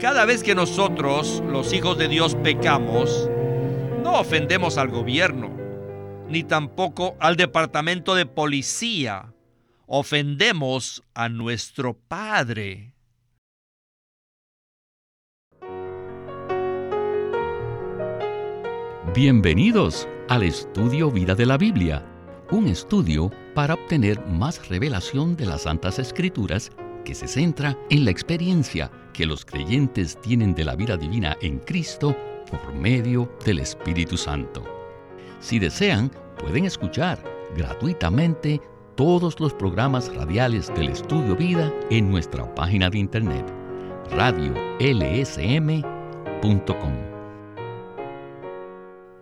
Cada vez que nosotros, los hijos de Dios, pecamos, no ofendemos al gobierno, ni tampoco al departamento de policía. Ofendemos a nuestro Padre. Bienvenidos al estudio Vida de la Biblia, un estudio para obtener más revelación de las Santas Escrituras que se centra en la experiencia que los creyentes tienen de la vida divina en Cristo por medio del Espíritu Santo. Si desean, pueden escuchar gratuitamente todos los programas radiales del Estudio Vida en nuestra página de internet radiolsm.com.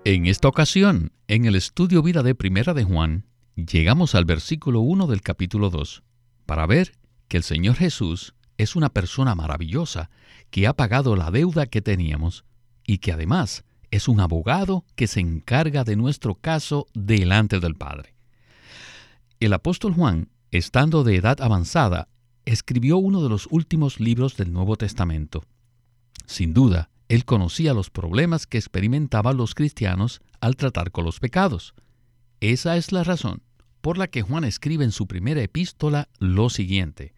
En esta ocasión, en el Estudio Vida de Primera de Juan, llegamos al versículo 1 del capítulo 2 para ver que el Señor Jesús es una persona maravillosa que ha pagado la deuda que teníamos y que además es un abogado que se encarga de nuestro caso delante del Padre. El apóstol Juan, estando de edad avanzada, escribió uno de los últimos libros del Nuevo Testamento. Sin duda, él conocía los problemas que experimentaban los cristianos al tratar con los pecados. Esa es la razón por la que Juan escribe en su primera epístola lo siguiente.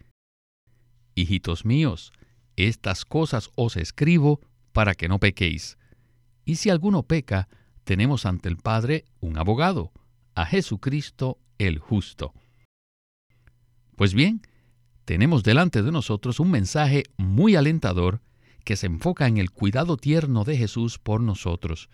Hijitos míos, estas cosas os escribo para que no pequéis. Y si alguno peca, tenemos ante el Padre un abogado, a Jesucristo el justo. Pues bien, tenemos delante de nosotros un mensaje muy alentador que se enfoca en el cuidado tierno de Jesús por nosotros.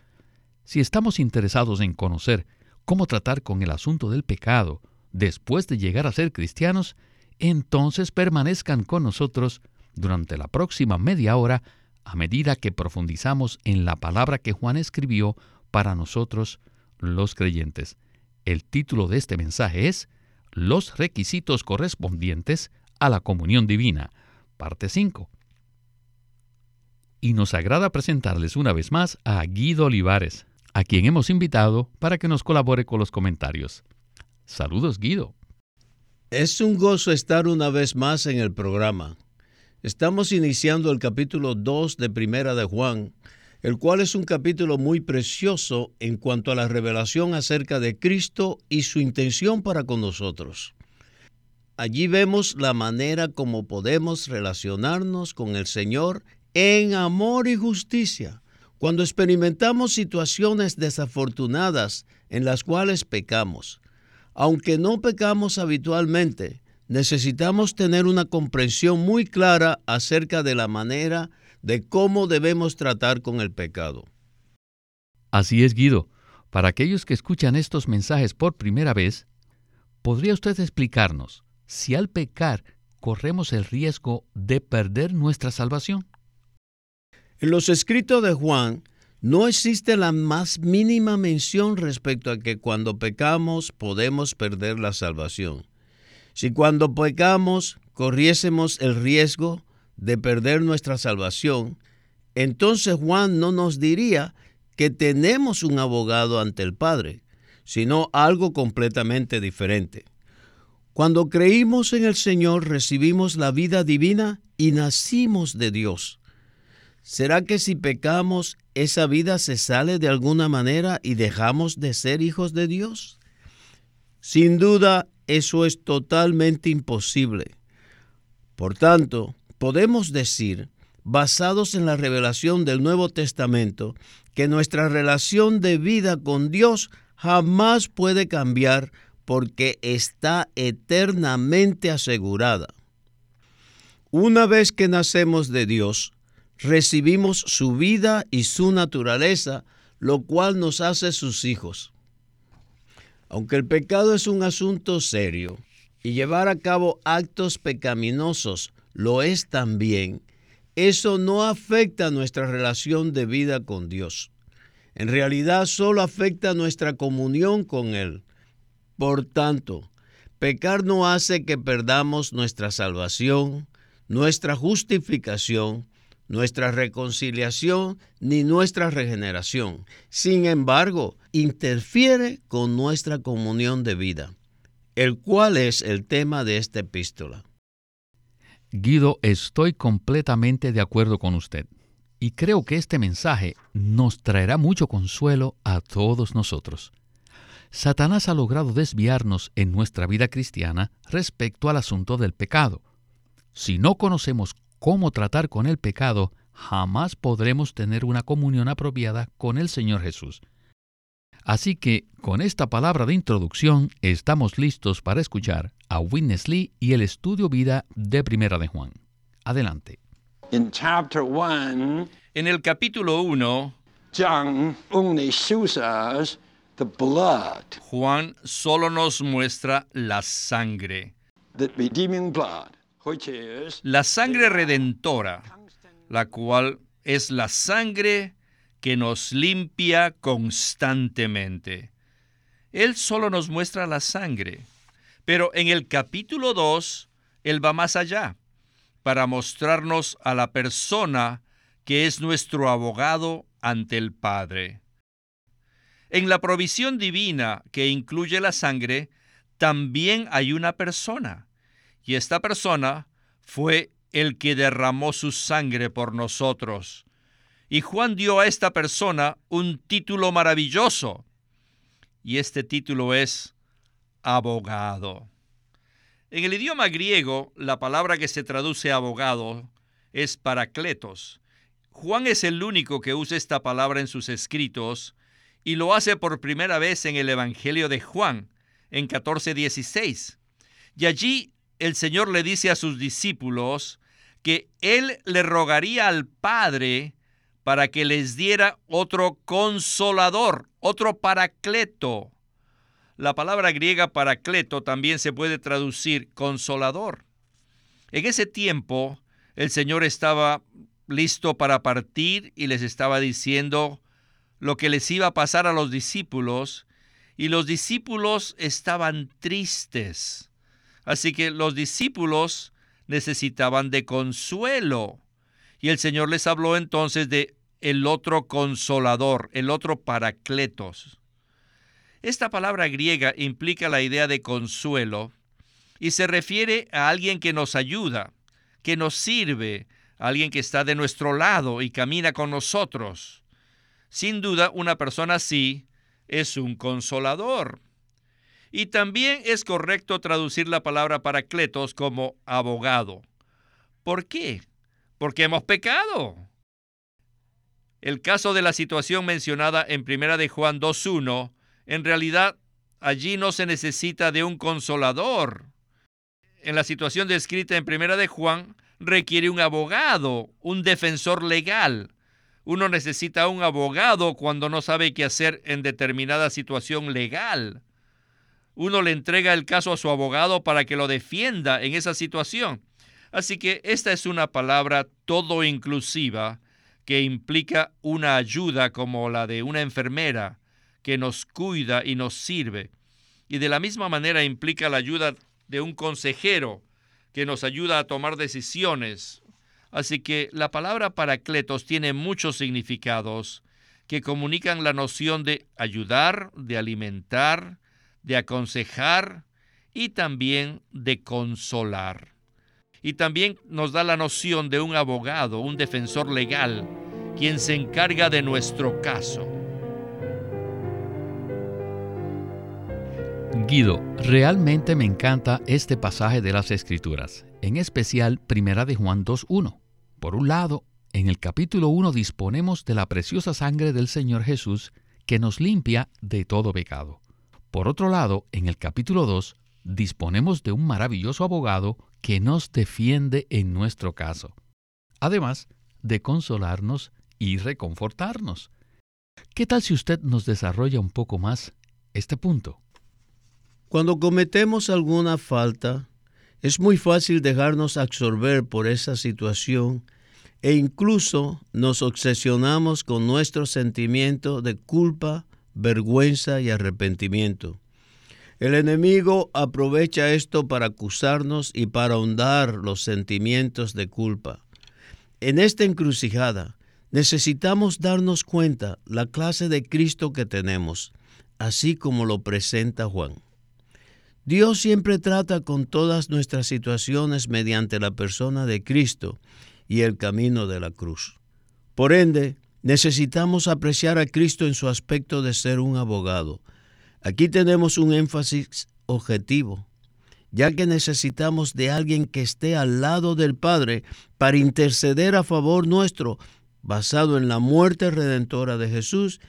Si estamos interesados en conocer cómo tratar con el asunto del pecado después de llegar a ser cristianos, entonces permanezcan con nosotros durante la próxima media hora a medida que profundizamos en la palabra que Juan escribió para nosotros los creyentes. El título de este mensaje es Los requisitos correspondientes a la comunión divina, parte 5. Y nos agrada presentarles una vez más a Guido Olivares, a quien hemos invitado para que nos colabore con los comentarios. Saludos, Guido. Es un gozo estar una vez más en el programa. Estamos iniciando el capítulo 2 de Primera de Juan, el cual es un capítulo muy precioso en cuanto a la revelación acerca de Cristo y su intención para con nosotros. Allí vemos la manera como podemos relacionarnos con el Señor en amor y justicia. Cuando experimentamos situaciones desafortunadas en las cuales pecamos, aunque no pecamos habitualmente, necesitamos tener una comprensión muy clara acerca de la manera de cómo debemos tratar con el pecado. Así es, Guido. Para aquellos que escuchan estos mensajes por primera vez, ¿podría usted explicarnos si al pecar corremos el riesgo de perder nuestra salvación? En los escritos de Juan no existe la más mínima mención respecto a que cuando pecamos podemos perder la salvación. Si cuando pecamos corriésemos el riesgo de perder nuestra salvación, entonces Juan no nos diría que tenemos un abogado ante el Padre, sino algo completamente diferente. Cuando creímos en el Señor recibimos la vida divina y nacimos de Dios. ¿Será que si pecamos esa vida se sale de alguna manera y dejamos de ser hijos de Dios? Sin duda, eso es totalmente imposible. Por tanto, podemos decir, basados en la revelación del Nuevo Testamento, que nuestra relación de vida con Dios jamás puede cambiar porque está eternamente asegurada. Una vez que nacemos de Dios, recibimos su vida y su naturaleza, lo cual nos hace sus hijos. Aunque el pecado es un asunto serio y llevar a cabo actos pecaminosos lo es también, eso no afecta nuestra relación de vida con Dios. En realidad solo afecta nuestra comunión con Él. Por tanto, pecar no hace que perdamos nuestra salvación, nuestra justificación, nuestra reconciliación ni nuestra regeneración. Sin embargo, interfiere con nuestra comunión de vida, el cual es el tema de esta epístola. Guido, estoy completamente de acuerdo con usted y creo que este mensaje nos traerá mucho consuelo a todos nosotros. Satanás ha logrado desviarnos en nuestra vida cristiana respecto al asunto del pecado. Si no conocemos cómo tratar con el pecado, jamás podremos tener una comunión apropiada con el Señor Jesús. Así que, con esta palabra de introducción, estamos listos para escuchar a Witness Lee y el estudio vida de Primera de Juan. Adelante. En el capítulo 1, Juan solo nos muestra la sangre. La sangre redentora, la cual es la sangre que nos limpia constantemente. Él solo nos muestra la sangre, pero en el capítulo 2, Él va más allá para mostrarnos a la persona que es nuestro abogado ante el Padre. En la provisión divina que incluye la sangre, también hay una persona, y esta persona fue el que derramó su sangre por nosotros. Y Juan dio a esta persona un título maravilloso. Y este título es abogado. En el idioma griego, la palabra que se traduce abogado es paracletos. Juan es el único que usa esta palabra en sus escritos y lo hace por primera vez en el Evangelio de Juan, en 14:16. Y allí el Señor le dice a sus discípulos que Él le rogaría al Padre para que les diera otro consolador, otro paracleto. La palabra griega paracleto también se puede traducir consolador. En ese tiempo, el Señor estaba listo para partir y les estaba diciendo lo que les iba a pasar a los discípulos, y los discípulos estaban tristes. Así que los discípulos necesitaban de consuelo. Y el Señor les habló entonces de el otro consolador, el otro paracletos. Esta palabra griega implica la idea de consuelo y se refiere a alguien que nos ayuda, que nos sirve, alguien que está de nuestro lado y camina con nosotros. Sin duda, una persona así es un consolador. Y también es correcto traducir la palabra paracletos como abogado. ¿Por qué? Porque hemos pecado. El caso de la situación mencionada en Primera de Juan 2.1, en realidad allí no se necesita de un consolador. En la situación descrita en Primera de Juan requiere un abogado, un defensor legal. Uno necesita un abogado cuando no sabe qué hacer en determinada situación legal. Uno le entrega el caso a su abogado para que lo defienda en esa situación. Así que esta es una palabra todo inclusiva que implica una ayuda como la de una enfermera que nos cuida y nos sirve. Y de la misma manera implica la ayuda de un consejero que nos ayuda a tomar decisiones. Así que la palabra paracletos tiene muchos significados que comunican la noción de ayudar, de alimentar, de aconsejar y también de consolar y también nos da la noción de un abogado, un defensor legal, quien se encarga de nuestro caso. Guido, realmente me encanta este pasaje de las Escrituras, en especial Primera de Juan 2.1. Por un lado, en el capítulo 1 disponemos de la preciosa sangre del Señor Jesús que nos limpia de todo pecado. Por otro lado, en el capítulo 2 disponemos de un maravilloso abogado que nos defiende en nuestro caso, además de consolarnos y reconfortarnos. ¿Qué tal si usted nos desarrolla un poco más este punto? Cuando cometemos alguna falta, es muy fácil dejarnos absorber por esa situación e incluso nos obsesionamos con nuestro sentimiento de culpa, vergüenza y arrepentimiento. El enemigo aprovecha esto para acusarnos y para ahondar los sentimientos de culpa. En esta encrucijada necesitamos darnos cuenta la clase de Cristo que tenemos, así como lo presenta Juan. Dios siempre trata con todas nuestras situaciones mediante la persona de Cristo y el camino de la cruz. Por ende, necesitamos apreciar a Cristo en su aspecto de ser un abogado. Aquí tenemos un énfasis objetivo, ya que necesitamos de alguien que esté al lado del Padre para interceder a favor nuestro, basado en la muerte redentora de Jesús,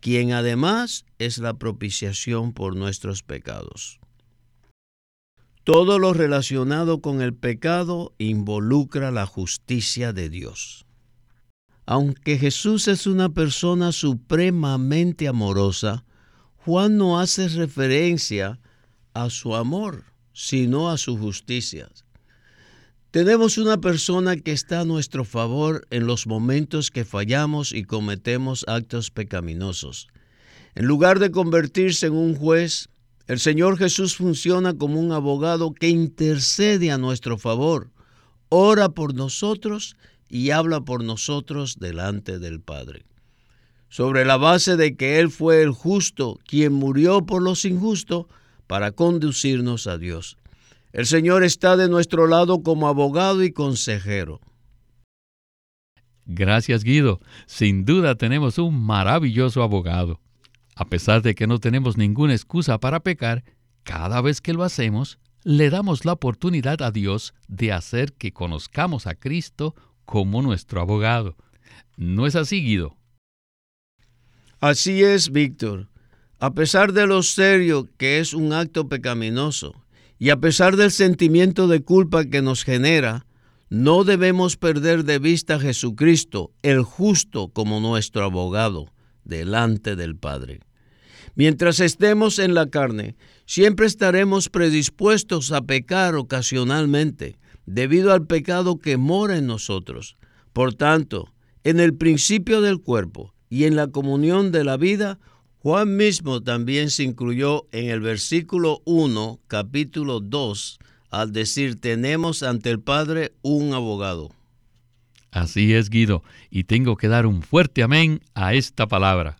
quien además es la propiciación por nuestros pecados. Todo lo relacionado con el pecado involucra la justicia de Dios. Aunque Jesús es una persona supremamente amorosa, Juan no hace referencia a su amor, sino a su justicia. Tenemos una persona que está a nuestro favor en los momentos que fallamos y cometemos actos pecaminosos. En lugar de convertirse en un juez, el Señor Jesús funciona como un abogado que intercede a nuestro favor, ora por nosotros y habla por nosotros delante del Padre. Sobre la base de que Él fue el justo, quien murió por los injustos, para conducirnos a Dios. El Señor está de nuestro lado como abogado y consejero. Gracias Guido. Sin duda tenemos un maravilloso abogado. A pesar de que no tenemos ninguna excusa para pecar, cada vez que lo hacemos, le damos la oportunidad a Dios de hacer que conozcamos a Cristo como nuestro abogado. ¿No es así, Guido? Así es, Víctor. A pesar de lo serio que es un acto pecaminoso y a pesar del sentimiento de culpa que nos genera, no debemos perder de vista a Jesucristo, el justo, como nuestro abogado delante del Padre. Mientras estemos en la carne, siempre estaremos predispuestos a pecar ocasionalmente, debido al pecado que mora en nosotros. Por tanto, en el principio del cuerpo y en la comunión de la vida, Juan mismo también se incluyó en el versículo 1, capítulo 2, al decir, tenemos ante el Padre un abogado. Así es, Guido, y tengo que dar un fuerte amén a esta palabra.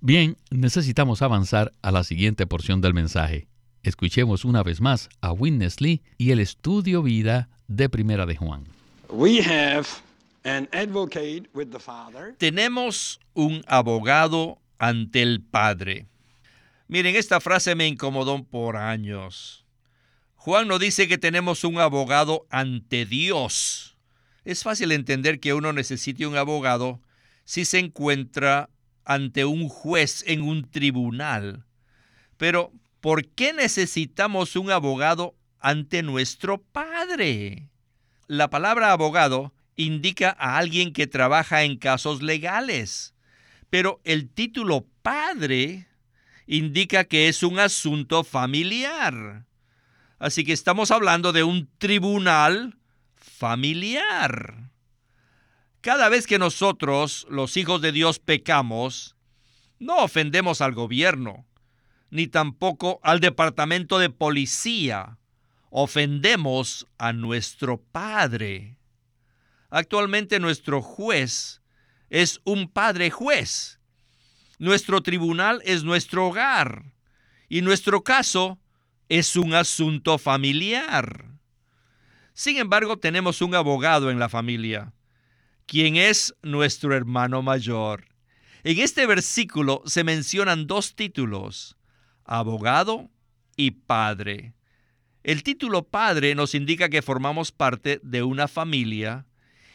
Bien, necesitamos avanzar a la siguiente porción del mensaje. Escuchemos una vez más a Witness Lee y el estudio vida de Primera de Juan. Tenemos un abogado ante el Padre. Miren, esta frase me incomodó por años. Juan nos dice que tenemos un abogado ante Dios. Es fácil entender que uno necesite un abogado si se encuentra ante un juez en un tribunal. Pero, ¿por qué necesitamos un abogado ante nuestro Padre? La palabra abogado indica a alguien que trabaja en casos legales, pero el título Padre indica que es un asunto familiar. Así que estamos hablando de un tribunal familiar. Cada vez que nosotros, los hijos de Dios, pecamos, no ofendemos al gobierno, ni tampoco al departamento de policía. Ofendemos a nuestro Padre. Actualmente nuestro juez es un Padre juez. Nuestro tribunal es nuestro hogar. Y nuestro caso es un asunto familiar. Sin embargo, tenemos un abogado en la familia, quien es nuestro hermano mayor. En este versículo se mencionan dos títulos, abogado y padre. El título padre nos indica que formamos parte de una familia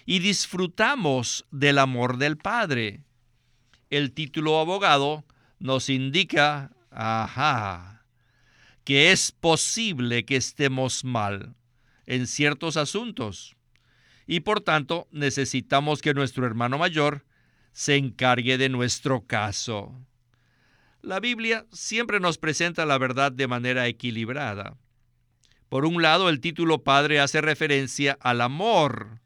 y disfrutamos del amor del padre. El título abogado nos indica, ajá, que es posible que estemos mal en ciertos asuntos. Y por tanto necesitamos que nuestro hermano mayor se encargue de nuestro caso. La Biblia siempre nos presenta la verdad de manera equilibrada. Por un lado, el título Padre hace referencia al amor.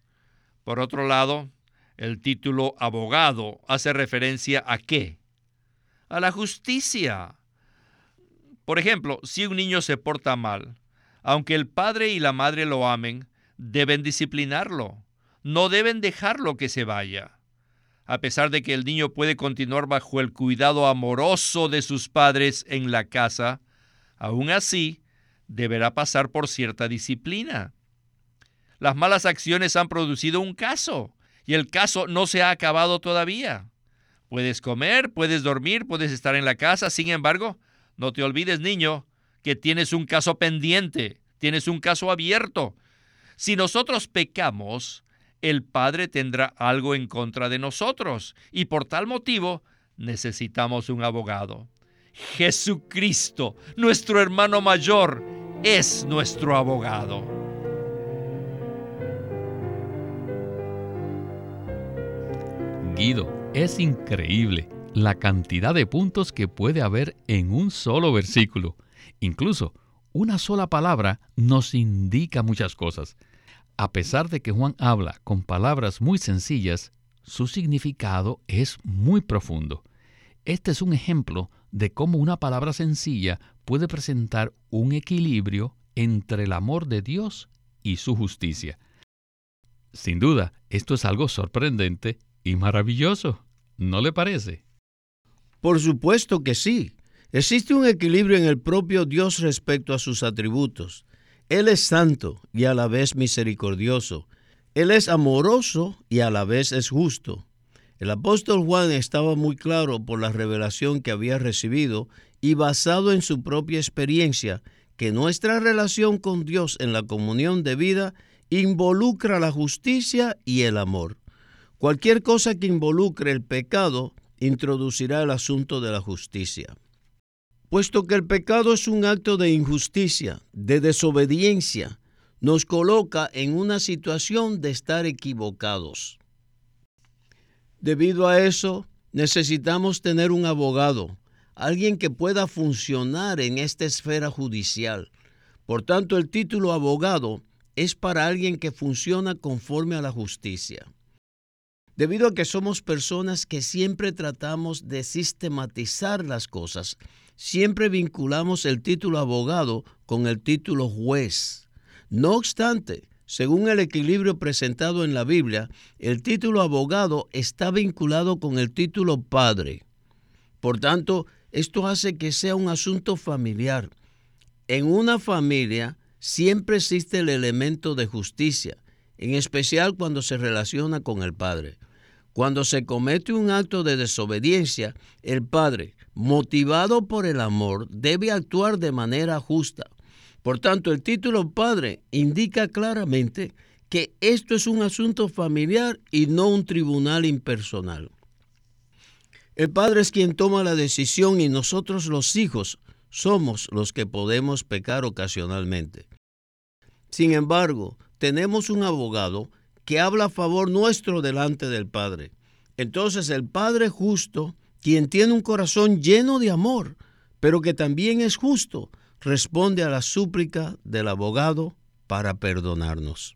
Por otro lado, el título Abogado hace referencia a qué? A la justicia. Por ejemplo, si un niño se porta mal, aunque el padre y la madre lo amen, deben disciplinarlo. No deben dejarlo que se vaya. A pesar de que el niño puede continuar bajo el cuidado amoroso de sus padres en la casa, Aún así, deberá pasar por cierta disciplina. Las malas acciones han producido un caso y el caso no se ha acabado todavía. Puedes comer, puedes dormir, puedes estar en la casa, sin embargo, no te olvides, niño, que tienes un caso pendiente, tienes un caso abierto. Si nosotros pecamos, el Padre tendrá algo en contra de nosotros y por tal motivo necesitamos un abogado. Jesucristo, nuestro hermano mayor, es nuestro abogado. Guido, es increíble la cantidad de puntos que puede haber en un solo versículo. Incluso una sola palabra nos indica muchas cosas. A pesar de que Juan habla con palabras muy sencillas, su significado es muy profundo. Este es un ejemplo de cómo una palabra sencilla puede presentar un equilibrio entre el amor de Dios y su justicia. Sin duda, esto es algo sorprendente y maravilloso, ¿no le parece? Por supuesto que sí. Existe un equilibrio en el propio Dios respecto a sus atributos. Él es santo y a la vez misericordioso. Él es amoroso y a la vez es justo. El apóstol Juan estaba muy claro por la revelación que había recibido y basado en su propia experiencia que nuestra relación con Dios en la comunión de vida involucra la justicia y el amor. Cualquier cosa que involucre el pecado introducirá el asunto de la justicia. Puesto que el pecado es un acto de injusticia, de desobediencia, nos coloca en una situación de estar equivocados. Debido a eso, necesitamos tener un abogado, alguien que pueda funcionar en esta esfera judicial. Por tanto, el título abogado es para alguien que funciona conforme a la justicia. Debido a que somos personas que siempre tratamos de sistematizar las cosas, siempre vinculamos el título abogado con el título juez. No obstante, según el equilibrio presentado en la Biblia, el título abogado está vinculado con el título padre. Por tanto, esto hace que sea un asunto familiar. En una familia siempre existe el elemento de justicia, en especial cuando se relaciona con el padre. Cuando se comete un acto de desobediencia, el padre, motivado por el amor, debe actuar de manera justa. Por tanto, el título Padre indica claramente que esto es un asunto familiar y no un tribunal impersonal. El Padre es quien toma la decisión y nosotros los hijos somos los que podemos pecar ocasionalmente. Sin embargo, tenemos un abogado que habla a favor nuestro delante del Padre. Entonces el Padre justo, quien tiene un corazón lleno de amor, pero que también es justo, responde a la súplica del abogado para perdonarnos.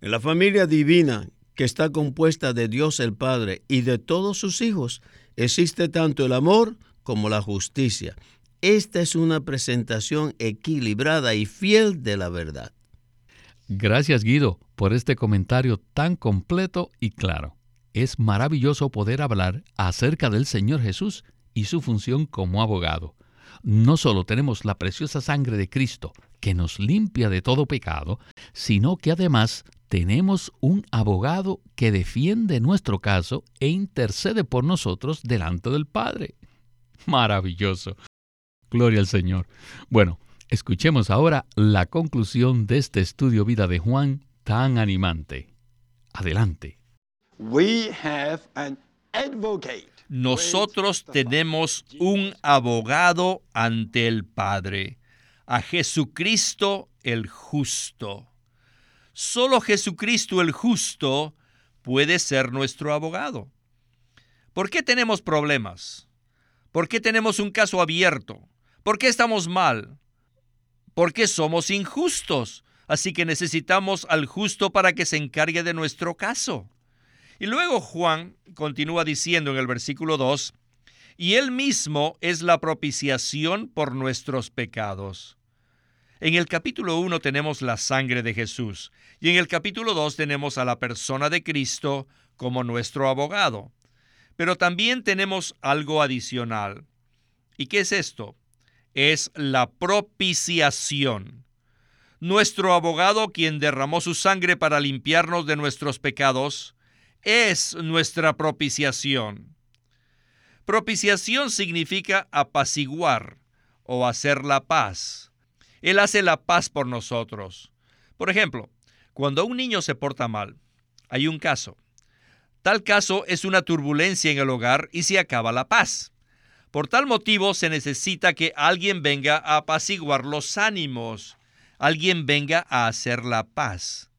En la familia divina, que está compuesta de Dios el Padre y de todos sus hijos, existe tanto el amor como la justicia. Esta es una presentación equilibrada y fiel de la verdad. Gracias Guido por este comentario tan completo y claro. Es maravilloso poder hablar acerca del Señor Jesús y su función como abogado no solo tenemos la preciosa sangre de Cristo que nos limpia de todo pecado, sino que además tenemos un abogado que defiende nuestro caso e intercede por nosotros delante del Padre. Maravilloso. Gloria al Señor. Bueno, escuchemos ahora la conclusión de este estudio vida de Juan tan animante. Adelante. We have an advocate nosotros tenemos un abogado ante el Padre, a Jesucristo el justo. Solo Jesucristo el justo puede ser nuestro abogado. ¿Por qué tenemos problemas? ¿Por qué tenemos un caso abierto? ¿Por qué estamos mal? ¿Por qué somos injustos? Así que necesitamos al justo para que se encargue de nuestro caso. Y luego Juan continúa diciendo en el versículo 2, y él mismo es la propiciación por nuestros pecados. En el capítulo 1 tenemos la sangre de Jesús y en el capítulo 2 tenemos a la persona de Cristo como nuestro abogado. Pero también tenemos algo adicional. ¿Y qué es esto? Es la propiciación. Nuestro abogado, quien derramó su sangre para limpiarnos de nuestros pecados, es nuestra propiciación. Propiciación significa apaciguar o hacer la paz. Él hace la paz por nosotros. Por ejemplo, cuando un niño se porta mal, hay un caso. Tal caso es una turbulencia en el hogar y se acaba la paz. Por tal motivo se necesita que alguien venga a apaciguar los ánimos, alguien venga a hacer la paz.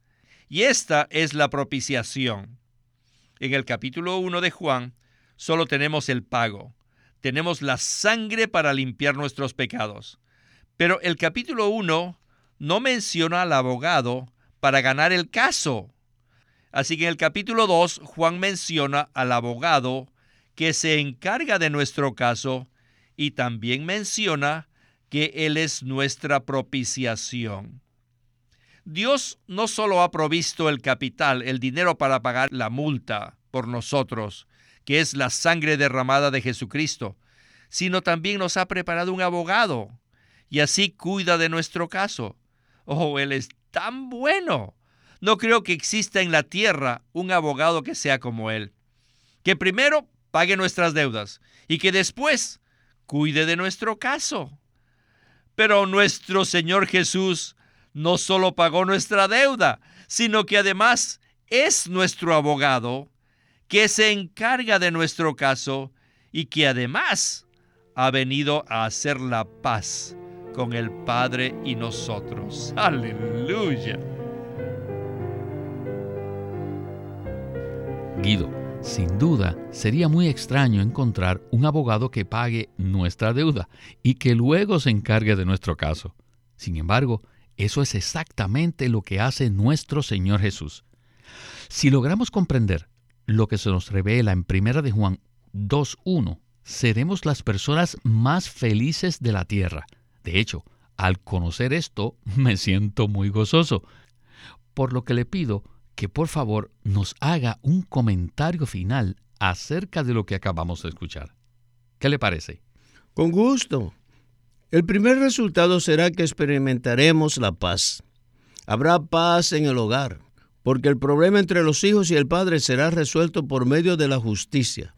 Y esta es la propiciación. En el capítulo 1 de Juan solo tenemos el pago, tenemos la sangre para limpiar nuestros pecados. Pero el capítulo 1 no menciona al abogado para ganar el caso. Así que en el capítulo 2 Juan menciona al abogado que se encarga de nuestro caso y también menciona que Él es nuestra propiciación. Dios no solo ha provisto el capital, el dinero para pagar la multa por nosotros, que es la sangre derramada de Jesucristo, sino también nos ha preparado un abogado y así cuida de nuestro caso. Oh, Él es tan bueno. No creo que exista en la tierra un abogado que sea como Él, que primero pague nuestras deudas y que después cuide de nuestro caso. Pero nuestro Señor Jesús no solo pagó nuestra deuda, sino que además es nuestro abogado, que se encarga de nuestro caso y que además ha venido a hacer la paz con el Padre y nosotros. Aleluya. Guido, sin duda, sería muy extraño encontrar un abogado que pague nuestra deuda y que luego se encargue de nuestro caso. Sin embargo, eso es exactamente lo que hace nuestro Señor Jesús. Si logramos comprender lo que se nos revela en 1 de Juan 2.1, seremos las personas más felices de la tierra. De hecho, al conocer esto, me siento muy gozoso. Por lo que le pido que por favor nos haga un comentario final acerca de lo que acabamos de escuchar. ¿Qué le parece? Con gusto. El primer resultado será que experimentaremos la paz. Habrá paz en el hogar, porque el problema entre los hijos y el padre será resuelto por medio de la justicia.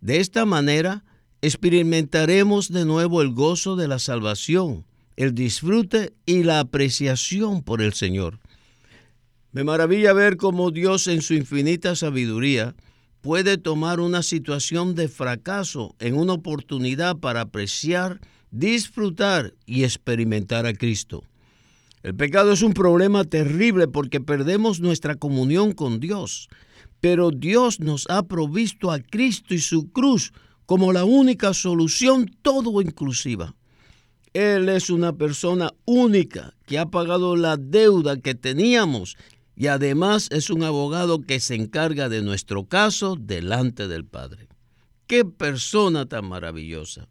De esta manera, experimentaremos de nuevo el gozo de la salvación, el disfrute y la apreciación por el Señor. Me maravilla ver cómo Dios en su infinita sabiduría puede tomar una situación de fracaso en una oportunidad para apreciar, disfrutar y experimentar a Cristo. El pecado es un problema terrible porque perdemos nuestra comunión con Dios, pero Dios nos ha provisto a Cristo y su cruz como la única solución todo inclusiva. Él es una persona única que ha pagado la deuda que teníamos y además es un abogado que se encarga de nuestro caso delante del Padre. ¡Qué persona tan maravillosa!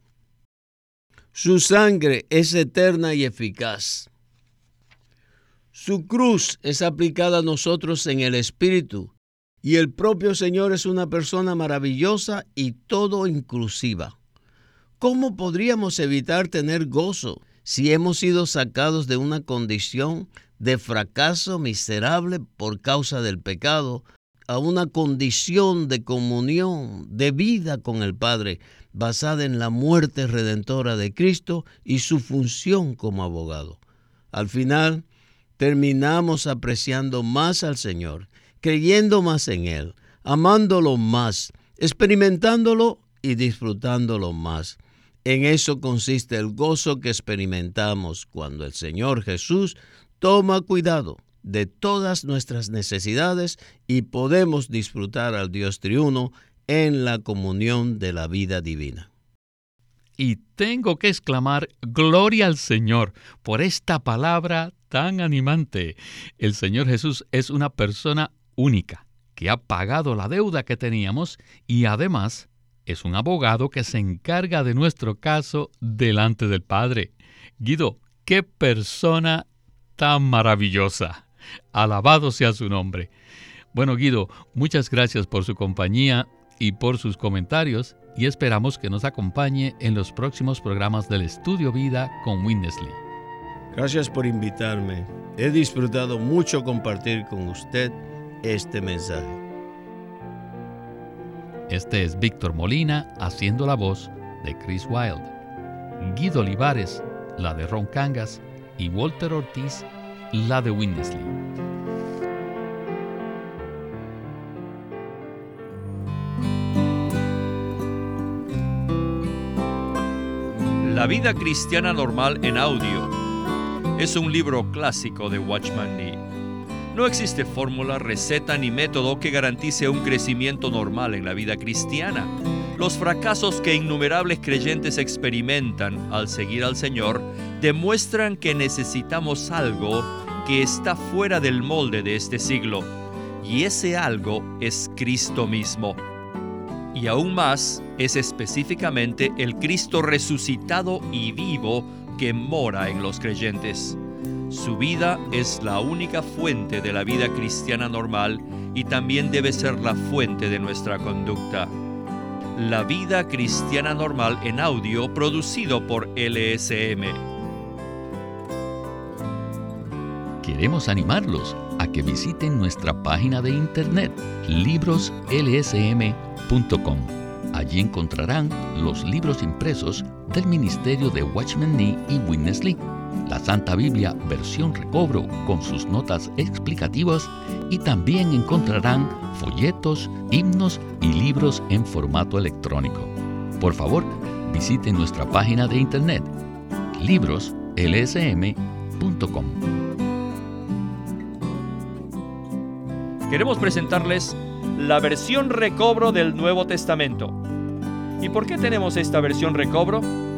Su sangre es eterna y eficaz. Su cruz es aplicada a nosotros en el Espíritu y el propio Señor es una persona maravillosa y todo inclusiva. ¿Cómo podríamos evitar tener gozo si hemos sido sacados de una condición de fracaso miserable por causa del pecado a una condición de comunión, de vida con el Padre, basada en la muerte redentora de Cristo y su función como abogado. Al final, terminamos apreciando más al Señor, creyendo más en Él, amándolo más, experimentándolo y disfrutándolo más. En eso consiste el gozo que experimentamos cuando el Señor Jesús toma cuidado de todas nuestras necesidades y podemos disfrutar al Dios triuno en la comunión de la vida divina. Y tengo que exclamar, Gloria al Señor por esta palabra tan animante. El Señor Jesús es una persona única, que ha pagado la deuda que teníamos y además es un abogado que se encarga de nuestro caso delante del Padre. Guido, qué persona tan maravillosa. Alabado sea su nombre. Bueno, Guido, muchas gracias por su compañía y por sus comentarios y esperamos que nos acompañe en los próximos programas del Estudio Vida con Winnesley. Gracias por invitarme. He disfrutado mucho compartir con usted este mensaje. Este es Víctor Molina haciendo la voz de Chris Wilde, Guido Olivares, la de Ron Cangas y Walter Ortiz, la de Winnesley. La vida cristiana normal en audio es un libro clásico de Watchman Nee. No existe fórmula, receta ni método que garantice un crecimiento normal en la vida cristiana. Los fracasos que innumerables creyentes experimentan al seguir al Señor demuestran que necesitamos algo que está fuera del molde de este siglo, y ese algo es Cristo mismo y aún más es específicamente el Cristo resucitado y vivo que mora en los creyentes. Su vida es la única fuente de la vida cristiana normal y también debe ser la fuente de nuestra conducta. La vida cristiana normal en audio producido por LSM. Queremos animarlos a que visiten nuestra página de internet libroslsm.com Allí encontrarán los libros impresos del Ministerio de Watchman Nee y Witness Lee, la Santa Biblia versión recobro con sus notas explicativas y también encontrarán folletos, himnos y libros en formato electrónico. Por favor, visiten nuestra página de internet libroslsm.com. Queremos presentarles la versión recobro del Nuevo Testamento. ¿Y por qué tenemos esta versión recobro?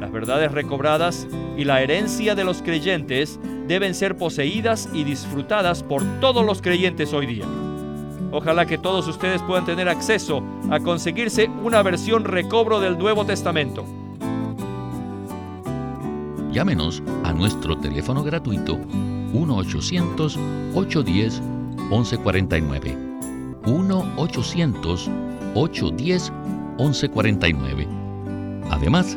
Las verdades recobradas y la herencia de los creyentes deben ser poseídas y disfrutadas por todos los creyentes hoy día. Ojalá que todos ustedes puedan tener acceso a conseguirse una versión recobro del Nuevo Testamento. Llámenos a nuestro teléfono gratuito 1-800-810-1149. 1-800-810-1149. Además,